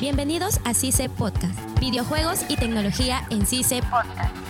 Bienvenidos a CICE Podcast, videojuegos y tecnología en CICE Podcast.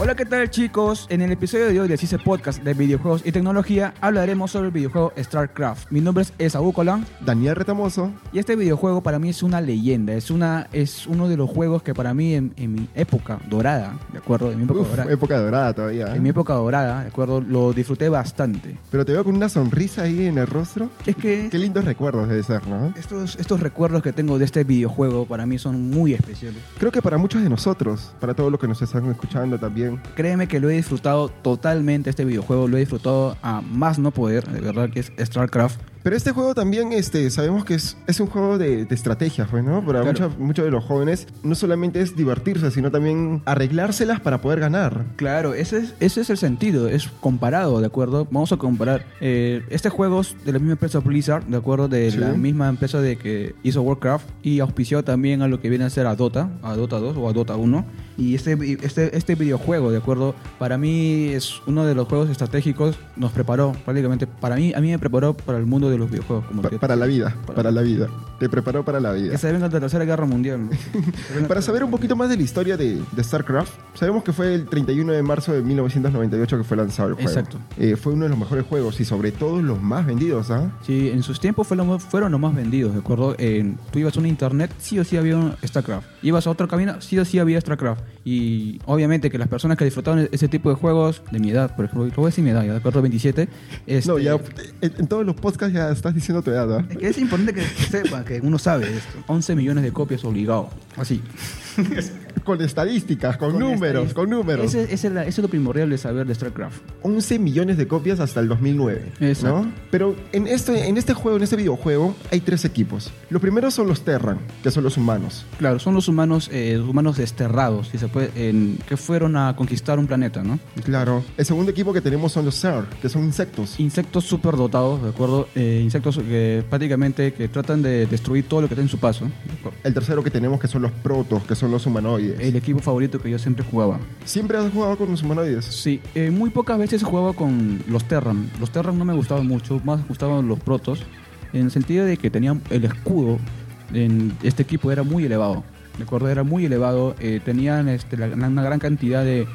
Hola, ¿qué tal chicos? En el episodio de hoy de CICE Podcast de videojuegos y tecnología hablaremos sobre el videojuego StarCraft. Mi nombre es Esaú Colán Daniel Retamoso. y este videojuego para mí es una leyenda, es, una, es uno de los juegos que para mí en, en mi época dorada, ¿de acuerdo? En mi época Uf, dorada. época dorada todavía. ¿eh? En mi época dorada, ¿de acuerdo? Lo disfruté bastante. Pero te veo con una sonrisa ahí en el rostro. Es que Qué lindos recuerdos debe ser, ¿no? estos, estos recuerdos que tengo de este videojuego para mí son muy especiales. Creo que para muchos de nosotros, para todos los que nos están escuchando también, Créeme que lo he disfrutado totalmente este videojuego, lo he disfrutado a más no poder, de verdad que es StarCraft. Pero este juego también, este, sabemos que es, es un juego de, de estrategia, pues, ¿no? Para Claro. muchos, muchos de los jóvenes no solamente es divertirse, sino también arreglárselas para poder ganar. Claro, ese es, ese es el sentido, es comparado, ¿de acuerdo? Vamos a comparar. eh, este juego es de la misma empresa Blizzard, ¿de acuerdo? De Sí. la misma empresa de que hizo Warcraft y auspició también a lo que viene a ser a Dota, a Dota 2 o a Dota 1. Y este, este, este videojuego, ¿de acuerdo? Para mí es uno de los juegos estratégicos, nos preparó prácticamente, para mí, a mí me preparó para el mundo de los videojuegos. Como Pa- que- para la vida, Para- para la vida. Te preparó para la vida. que se venga la Tercera Guerra Mundial. Para saber un poquito más de la historia de, de StarCraft, sabemos que fue el 31 de marzo de 1998 que fue lanzado el juego. Exacto. Eh, fue uno de los mejores juegos y sobre todo los más vendidos, ¿ah? Sí, en sus tiempos fue lo más- fueron los más vendidos, ¿de acuerdo? Tú ibas a un internet, sí o sí había un StarCraft. Ibas a otro camino, sí o sí había StarCraft. Y obviamente que las personas que disfrutaban ese tipo de juegos, de mi edad, por ejemplo, lo voy a decir mi edad, ya, ¿de acuerdo? 27. este, No, ya en, en todos los podcasts ya estás diciendo tu edad, ¿ah? Es que es importante que sepa, que uno sabe esto. 11 millones de copias obligado. Así. Con estadísticas, con, números, estadística. con números. Ese, ese es la- eso es lo primordial de saber de StarCraft. 11 millones de copias hasta el 2009. Exacto. ¿no? Pero en este, en este juego, en este videojuego, hay tres equipos. Los primeros son los Terran, que son los humanos. Claro, son los humanos, eh, humanos desterrados, si se puede, en- que fueron a conquistar un planeta, ¿no? Claro. El segundo equipo que tenemos son los Zerg, que son insectos. Insectos súper dotados, ¿de acuerdo? Eh, insectos que prácticamente que tratan de destruir todo lo que está en su paso. El tercero que tenemos que son los Protos, que son los humanoides. El equipo favorito que yo siempre jugaba. ¿Siempre has jugado con los humanoides? Sí, eh, muy pocas veces jugaba con los Terran. Los Terran no me gustaban mucho, más gustaban los Protos, en el sentido de que tenían el escudo en este equipo era muy elevado. ¿De acuerdo? Era muy elevado, eh, tenían este, la- una gran cantidad de,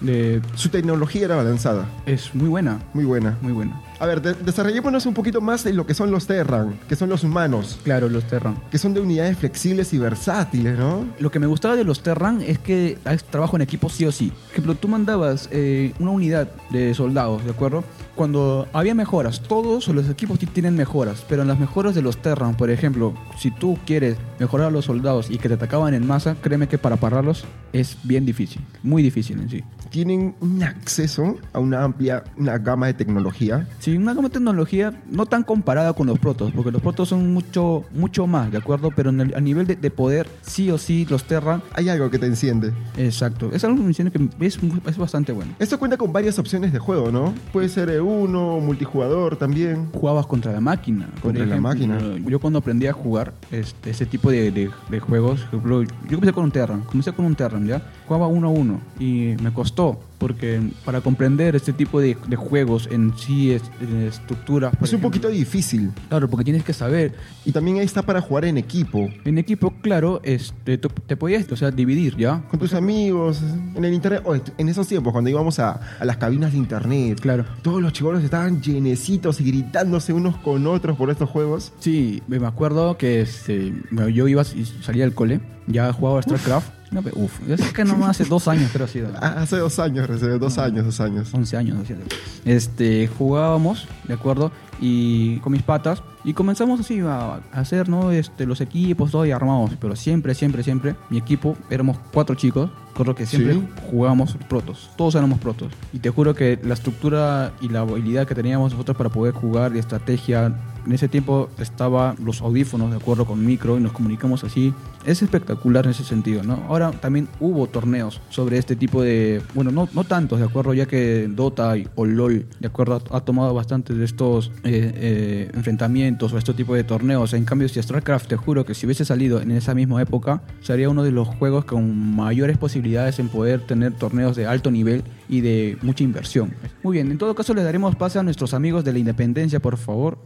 de... Su tecnología era avanzada. Es muy buena, Muy buena. muy buena. A ver, de- desarrollémonos un poquito más en lo que son los Terran, que son los humanos, Claro, los Terran. que son de unidades flexibles y versátiles, ¿no? Lo que me gustaba de los Terran es que hay trabajo en equipo sí o sí. Por ejemplo, tú mandabas eh, una unidad de soldados, ¿de acuerdo? Cuando había mejoras, todos los equipos tienen mejoras, pero en las mejoras de los Terran, por ejemplo, si tú quieres mejorar a los soldados y que te atacaban en masa, créeme que para pararlos es bien difícil, muy difícil en sí. Tienen un acceso a una amplia una gama de tecnología. Sí, una gama de tecnología no tan comparada con los protos, porque los protos son mucho, mucho más, ¿de acuerdo? Pero en el- a nivel de, de poder, sí o sí, los Terran, Hay algo que te enciende. exacto. Es algo que me diciendo que es, bastante bueno. Esto cuenta con varias opciones de juego, ¿no? Puede ser eh, uno, multijugador también. jugabas contra la máquina. Contra la máquina. Yo cuando aprendí a jugar este, ese tipo de, de- de juegos, yo comencé con un Terran, comencé con un Terran, ¿ya? Jugaba uno a uno y me costó, porque para comprender este tipo de, de juegos en sí, es, en estructuras... por Es un ejemplo- poquito difícil. Claro, porque tienes que saber. Y también ahí está para jugar en equipo. En equipo, claro, este, tú- te podías, o sea, dividir, ¿ya? Con tus amigos, en el internet. o en esos tiempos, cuando íbamos a, a las cabinas de internet. Claro. Todos los chibolos estaban llenecitos y gritándose unos con otros por estos juegos. Sí, me acuerdo que este, yo iba y salía del cole, ya jugaba StarCraft. No, pe- uf, yo sé que nomás hace dos años creo ha sido. Ah, hace dos años, hace dos años, dos años. 11 años, ¿no cierto? Este, jugábamos, ¿de acuerdo? Y con mis patas. Y comenzamos así a, hacer, ¿no? Este, los equipos, todo y armamos. Pero siempre, siempre, siempre, mi equipo, éramos cuatro chicos. Con que siempre Sí. jugábamos protos. Todos éramos protos. Y te juro que la estructura y la habilidad que teníamos nosotros para poder jugar de estrategia. En ese tiempo estaba los audífonos de acuerdo con micro y nos comunicamos así. Es espectacular en ese sentido, ¿no? Ahora también hubo torneos sobre este tipo de... Bueno, no, no tantos, ¿de acuerdo? Ya que Dota y, o LOL, ¿de acuerdo? Ha, tomado bastante de estos eh, eh, enfrentamientos o este tipo de torneos. En cambio, si StarCraft, te juro que si hubiese salido en esa misma época, sería uno de los juegos con mayores posibilidades en poder tener torneos de alto nivel y de mucha inversión. Muy bien, en todo caso le daremos pase a nuestros amigos de la Independencia, por favor.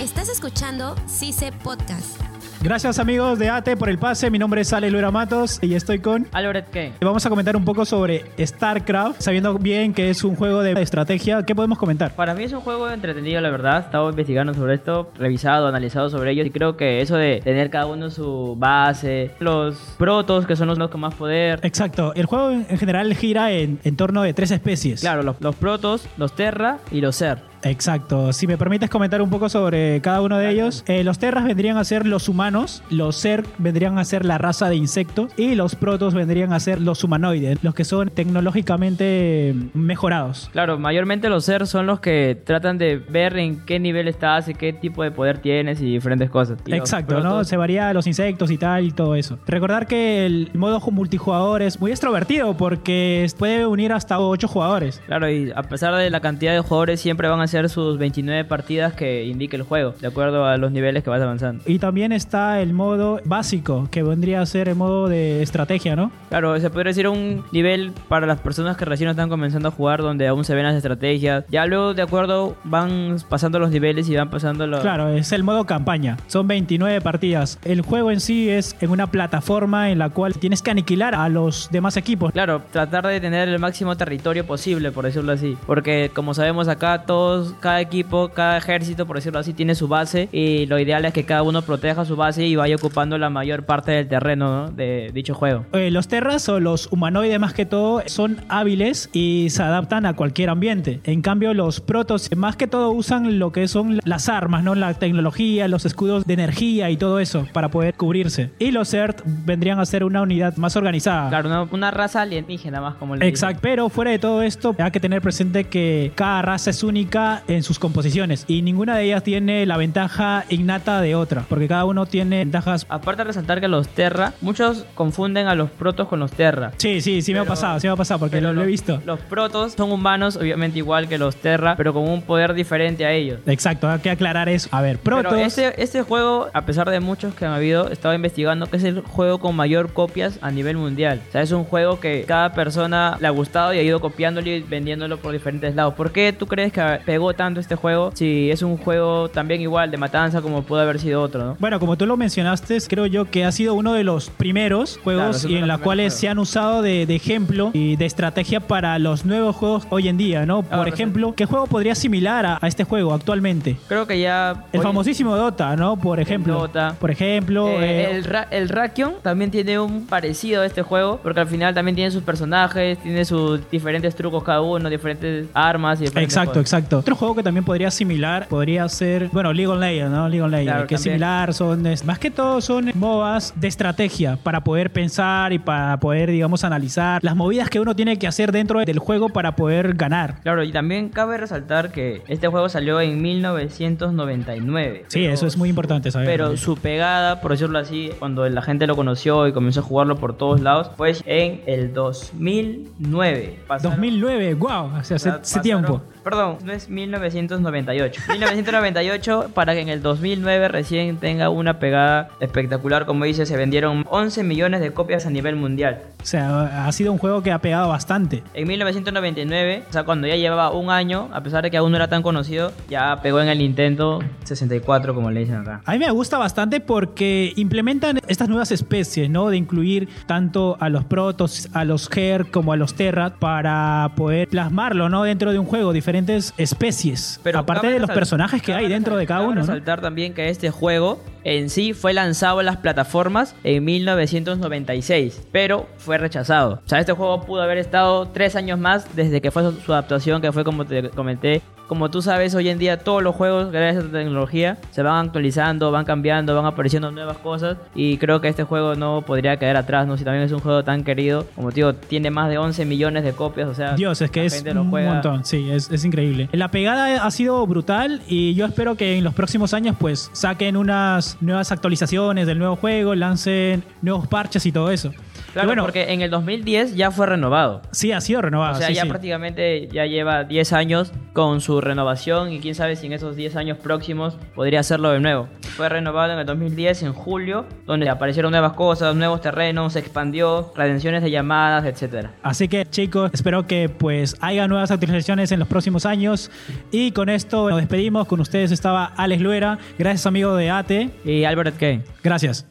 Estás escuchando CICE Podcast. Gracias amigos de ATE por el pase. Mi nombre es Ale Luera Matos y estoy con... Albert Kane. Vamos a comentar un poco sobre StarCraft, sabiendo bien que es un juego de estrategia. ¿Qué podemos comentar? Para mí es un juego entretenido, la verdad. He estado investigando sobre esto, revisado, analizado sobre ello. Y creo que eso de tener cada uno su base, los protos, que son los con más poder. Exacto. El juego en general gira en, en torno de tres especies. Claro, los, los protos, los terra y los ser. Exacto. Si me permites comentar un poco sobre cada uno de ellos, eh, los terras vendrían a ser los humanos, los ser vendrían a ser la raza de insectos y los protos vendrían a ser los humanoides, los que son tecnológicamente mejorados. Claro, mayormente los ser son los que tratan de ver en qué nivel estás y qué tipo de poder tienes y diferentes cosas. Exacto, ¿no? Se varía los insectos y tal y todo eso. Recordar que el modo multijugador es muy extrovertido porque puede unir hasta 8 jugadores. Claro, y a pesar de la cantidad de jugadores, siempre van a ser sus 29 partidas que indique el juego, de acuerdo a los niveles que vas avanzando. Y también está el modo básico, que vendría a ser el modo de estrategia, ¿no? Claro, se podría decir un nivel para las personas que recién están comenzando a jugar, donde aún se ven las estrategias. Ya luego, de acuerdo, van pasando los niveles y van pasando los... Claro, es el modo campaña. Son 29 partidas. El juego en sí es en una plataforma en la cual tienes que aniquilar a los demás equipos. Claro, tratar de tener el máximo territorio posible, por decirlo así. Porque como sabemos acá, todos, cada equipo, cada ejército, por decirlo así, tiene su base. Y lo ideal es que cada uno proteja su base y vaya ocupando la mayor parte del terreno ¿no? de dicho juego. Eh, los terras o los humanoides más que todo son hábiles y se adaptan a cualquier ambiente. En cambio los protos más que todo usan lo que son las armas, ¿no? La tecnología, los escudos de energía y todo eso para poder cubrirse. Y los Earth vendrían a ser una unidad más organizada. Claro, una, una raza alienígena más como le Exacto, pero fuera de todo esto hay que tener presente que cada raza es única en sus composiciones y ninguna de ellas tiene la ventaja innata de otra, porque cada uno tiene ventajas... Aparte de resaltar que los Terra, muchos confunden a los protos con los Terra. Sí, sí, sí me ha pasado, sí me ha pasado porque lo, lo he visto. Los protos son humanos, obviamente igual que los Terra, pero con un poder diferente a ellos. Exacto, hay que aclarar eso. A ver, protos... Pero este, este juego, a pesar de muchos que han habido, estaba investigando que es el juego con mayor copias a nivel mundial. O sea, es un juego que cada persona le ha gustado y ha ido copiándolo y vendiéndolo por diferentes lados. ¿Por qué tú crees que pegó tanto este juego si es un juego también igual de matanza como pudo haber sido otro, no? Bueno, como tú lo mencionaste, creo yo que ha sido uno de los primeros juegos y en los cuales juegos. se han usado de, de ejemplo y de estrategia para los nuevos juegos hoy en día, ¿no? Por Ahora, ejemplo, ¿qué juego podría similar a, a este juego actualmente? Creo que ya... El famosísimo Dota, ¿no? Por ejemplo. Dota. Por ejemplo, Eh, eh, el, Ra- el Rakion también tiene un parecido a este juego, porque al final también tiene sus personajes, tiene sus diferentes trucos cada uno, diferentes armas y diferentes Exacto, cosas. exacto. Otro juego que también podría similar podría ser, bueno, League of Legends, ¿no? League of Legends, Claro, que es similar, son es- más que todo son MOBAs de estrategia para poder pensar y para poder, digamos, analizar las movidas que uno tiene que hacer dentro del juego para poder ganar. Claro, y también cabe resaltar que este juego salió en 1999. Sí, pero eso es muy importante saber. Pero su pegada, por decirlo así, cuando la gente lo conoció y comenzó a jugarlo por todos lados, fue en el 2009. Pasaron- 2009, wow, hace, hace, pasaron- tiempo. Perdón, no es 1998. 1998 para que en el 2009 recién tenga una pegada espectacular. Como dice, se vendieron 11 millones de copias a nivel mundial. O sea, ha sido un juego que ha pegado bastante. En 1999, o sea, cuando ya llevaba un año, a pesar de que aún no era tan conocido, ya pegó en el Nintendo 64, como le dicen acá. A mí me gusta bastante porque implementan estas nuevas especies, ¿no? De incluir tanto a los protos, a los Her como a los Terra para poder plasmarlo, ¿no? Dentro de un juego, diferentes especies. Aparte cabe de los personajes que hay dentro de cada uno, ¿no? resaltar también que este juego en sí fue lanzado en las plataformas en 1996, pero fue rechazado. O sea, este juego pudo haber estado tres años más desde que fue su adaptación, que fue como te comenté. Como tú sabes, hoy en día todos los juegos, gracias a esta tecnología, se van actualizando, van cambiando, van apareciendo nuevas cosas. Y creo que este juego no podría quedar atrás, ¿no? Si también es un juego tan querido, como te digo, tiene más de 11 millones de copias, o sea... Dios, es que la es un montón, sí, es, es increíble. La pegada ha sido brutal y yo espero que en los próximos años pues saquen unas nuevas actualizaciones del nuevo juego, lancen nuevos parches y todo eso. Claro, bueno, porque en el 2010 ya fue renovado. sí, ha sido renovado. o sea, sí, ya sí. prácticamente ya lleva 10 años con su renovación y quién sabe si en esos 10 años próximos podría hacerlo de nuevo. Fue renovado en el 2010, en julio, donde aparecieron nuevas cosas, nuevos terrenos, se expandió, redenciones de llamadas, etcétera. Así que chicos, espero que pues haya nuevas actualizaciones en los próximos años. Y con esto nos despedimos. Con ustedes estaba Alex Luera. Gracias amigo de ATE. Y Albert Kane. Gracias.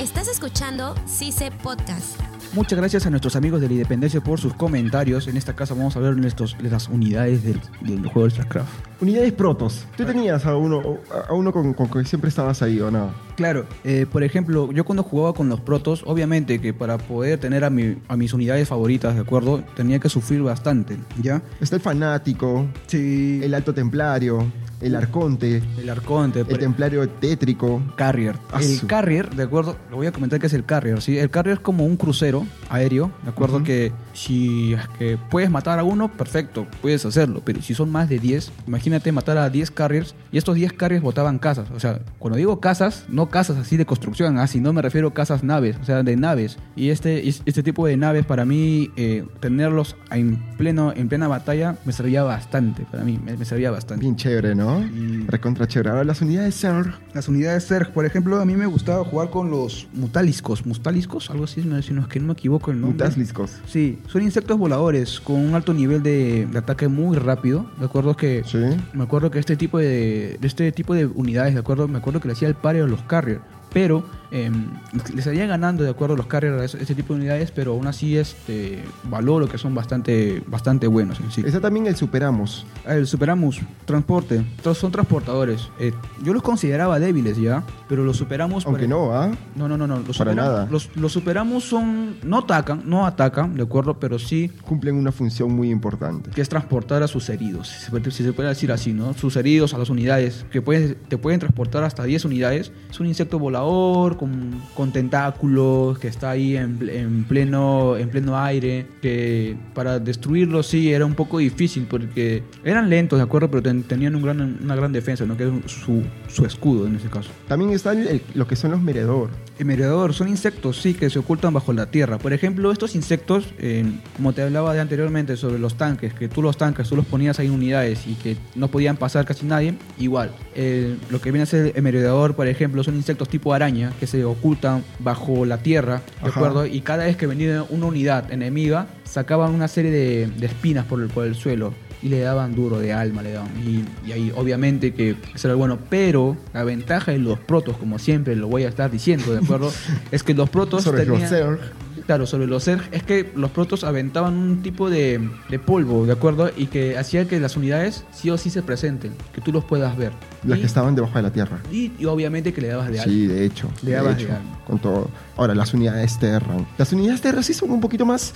Estás escuchando CICE Podcast. Muchas gracias a nuestros amigos de la Independencia por sus comentarios. En esta casa vamos a ver de, estos- de las unidades del, del juego de StarCraft. Unidades protos. ¿Tú tenías a uno, a uno con, con que siempre estabas ahí o no? Claro, eh, por ejemplo, yo cuando jugaba con los protos, obviamente que para poder tener a, mi- a mis unidades favoritas, ¿de acuerdo? Tenía que sufrir bastante, ¿ya? Está el fanático, Sí. el alto templario, el arconte, El arconte, el templario tétrico. carrier. Ah, El su- carrier, ¿de acuerdo? Lo voy a comentar que es el carrier, ¿sí? El carrier es como un crucero aéreo, ¿de acuerdo? Que si es que puedes matar a uno, perfecto, puedes hacerlo. Pero si son más de 10, imagínate matar a 10 carriers y estos 10 carriers botaban casas. O sea, cuando digo casas, no casas así de construcción, ¿ah? sino me refiero a casas naves, o sea, de naves. Y este, este tipo de naves, para mí, eh, tenerlos en, pleno, en plena batalla me servía bastante. Para mí, me, me servía bastante. Bien chévere, ¿no? Y- Recontra chévere. Ahora las unidades SER. Las unidades Zerg, por ejemplo, a mí me gustaba jugar con los mutaliscos. ¿Mutaliscos? Algo así, si no es que no me equivoco el nombre. Mutasliscos. Sí, son insectos voladores con un alto nivel de, de ataque muy rápido. De acuerdo que Sí. me acuerdo que este tipo de, de este tipo de unidades, de acuerdo, me acuerdo que le hacía el pare a los carrier, pero em, les salía ganando de acuerdo a los carrier a ese, tipo de unidades, pero aún así este valoro que son bastante bastante buenos en sí. Está también el Superamos. El Superamus, transporte, son transportadores. Eh, yo los consideraba débiles ya, pero los Superamus... Aunque para- no, ¿ah? No, no, no, no. Los Para nada. Los, los Superamus son... No atacan, no atacan, ¿de acuerdo? Pero sí Cumplen una función muy importante. que es transportar a sus heridos, si se, puede, si se puede decir así, ¿no? Sus heridos a las unidades, que puedes, te pueden transportar hasta 10 unidades. Es un insecto volador con, con tentáculos, que está ahí en, en pleno, en pleno aire, que para destruirlo sí era un poco difícil porque eran lentos, ¿de acuerdo? Pero ten- tenían un gran, una gran defensa, ¿no? Que es su, su escudo en ese caso. También está el- lo que son los meredor. El merodeador son insectos, sí, que se ocultan bajo la tierra. Por ejemplo, estos insectos, eh, como te hablaba de anteriormente sobre los tanques, que tú los tanques, tú los ponías ahí en unidades y que no podían pasar casi nadie, igual. Eh, lo que viene a ser el merodeador, por ejemplo, son insectos tipo araña que se ocultan bajo la tierra, ¿de Ajá. acuerdo? Y cada vez que venía una unidad enemiga, sacaban una serie de, de espinas por el, por el suelo y le daban duro de alma, le daban. Y, y ahí obviamente que eso era bueno, pero la ventaja de los protos, como siempre lo voy a estar diciendo, ¿de acuerdo? es que los protos Sobre tenían-. Claro, sobre los Zerg es que los protos aventaban un tipo de, de polvo, ¿de acuerdo? Y que hacía que las unidades sí o sí se presenten, que tú los puedas ver. Las y, que estaban debajo de la tierra. y, y obviamente que le dabas de alma. Sí, de hecho. Le de dabas hecho, de alma. Con todo. Ahora, las unidades Terran. Las unidades Terran sí son un poquito más.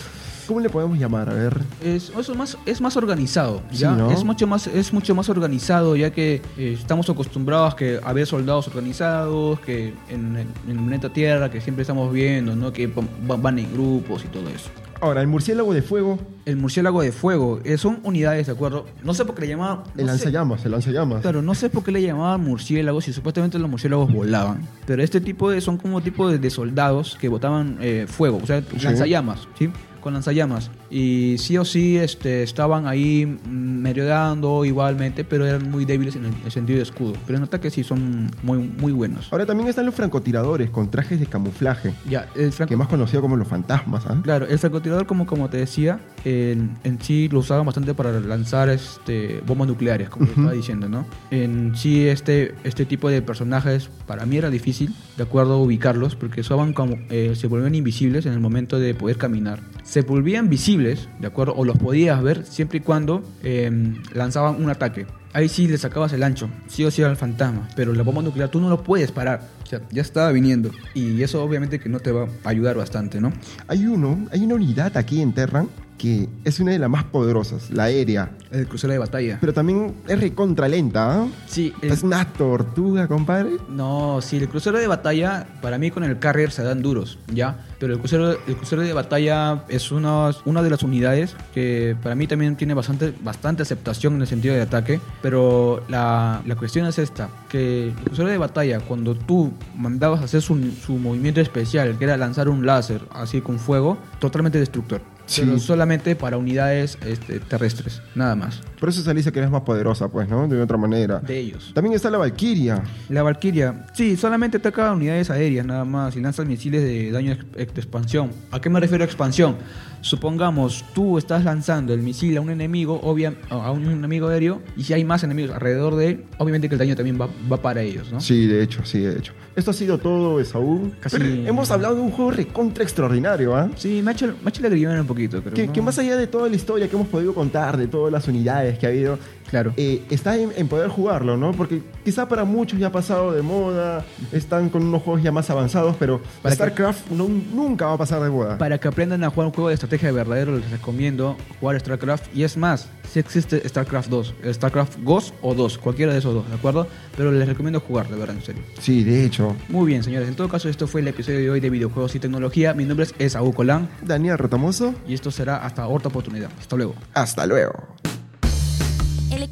¿Cómo le podemos llamar? A ver. Es, es más, es más organizado, Sí, ¿ya? ¿no? Es mucho más, es mucho más organizado, ya que eh, estamos acostumbrados que a ver soldados organizados, que en, en el planeta Tierra, que siempre estamos viendo, ¿no? Que van, en grupos y todo eso. Ahora, el murciélago de fuego, El murciélago de fuego, eh, son unidades, ¿de acuerdo? No sé por qué le llamaban... el no sé- lanzallamas, el lanzallamas. Claro, no sé por qué le llamaban murciélagos y supuestamente los murciélagos volaban. Pero este tipo de son como tipo de, de soldados que botaban eh, fuego, o sea, Sí. lanzallamas, ¿sí? Con lanzallamas. Y sí o sí este, estaban ahí merodeando igualmente, pero eran muy débiles en el, sentido de escudo. Pero en ataque sí son muy, muy buenos. Ahora también están los francotiradores con trajes de camuflaje, Ya, el franco- que más conocido como los fantasmas, ¿ah? Claro, el francotirador, como, como te decía, en, en sí lo usaban bastante para lanzar este, bombas nucleares, como te Ujú. estaba diciendo, ¿no? En sí, este, este tipo de personajes para mí era difícil, de acuerdo, ubicarlos, porque usaban como, eh, se volvían invisibles en el momento de poder caminar. Se volvían visibles, ¿de acuerdo? O los podías ver siempre y cuando eh, lanzaban un ataque. Ahí sí le sacabas el ancho, sí o sí al fantasma, pero la bomba nuclear tú no lo puedes parar, o sea, ya estaba viniendo. Y eso obviamente que no te va a ayudar bastante, ¿no? Hay uno, hay una unidad aquí en Terran que es una de las más poderosas, la aérea. El crucero de batalla. Pero también es recontra lenta, ¿ah? Sí, el- Es una tortuga, compadre. No, sí, el crucero de batalla, para mí con el carrier se dan duros, ¿ya? Pero el crucero, el crucero de batalla es una, una de las unidades que para mí también tiene bastante, bastante aceptación en el sentido de ataque. Pero la, la cuestión es esta, que el crucero de batalla, cuando tú mandabas a hacer su, su movimiento especial, que era lanzar un láser así con fuego, totalmente destructor. Sí. Pero solamente para unidades este, terrestres, nada más. Por eso se le dice que eres más poderosa, pues, ¿no? De otra manera. De ellos. También está la Valkyria. La Valkyria, sí, solamente ataca unidades aéreas nada más y lanza misiles de daño de expansión. ¿A qué me refiero a expansión? Supongamos, tú estás lanzando el misil a un enemigo, obvia, a un enemigo aéreo, y si hay más enemigos alrededor de él, obviamente que el daño también va, va para ellos, ¿no? Sí, de hecho, sí, de hecho. Esto ha sido todo, Esaú. Casi- Pero hemos hablado de un juego recontra extraordinario, ¿ah? Sí, me ha hecho, me ha hecho un poquito, pero Que, no. que más allá de toda la historia que hemos podido contar, de todas las unidades que ha habido, Claro. eh, está en, en poder jugarlo, ¿no? Porque quizá para muchos ya ha pasado de moda, están con unos juegos ya más avanzados, pero Para que- StarCraft no- nunca va a pasar de moda. Para que aprendan a jugar un juego de estrategia verdadero, les recomiendo jugar StarCraft. Y es más, si existe StarCraft 2, StarCraft Ghost o 2, cualquiera de esos dos, ¿de acuerdo? Pero les recomiendo jugar, de verdad, en serio. Sí, de hecho. Muy bien, señores. En todo caso, esto fue el episodio de hoy de videojuegos y tecnología. Mi nombre es Esaú Colán Daniel Rotamoso, y esto será hasta otra oportunidad. Hasta luego. hasta luego.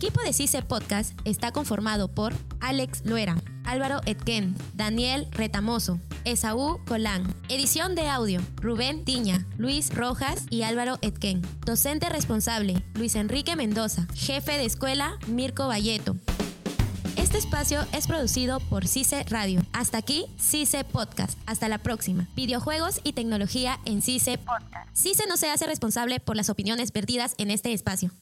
Equipo de CICE Podcast está conformado por Alex Luera, Álvaro Etken, Daniel Retamoso, Esaú Colán. Edición de audio, Rubén Tiña, Luis Rojas y Álvaro Etken. Docente responsable, Luis Enrique Mendoza. Jefe de escuela, Mirko Valleto. Este espacio es producido por CICE Radio. Hasta aquí, CICE Podcast. Hasta la próxima. Videojuegos y tecnología en CICE Podcast. CICE no se hace responsable por las opiniones vertidas en este espacio.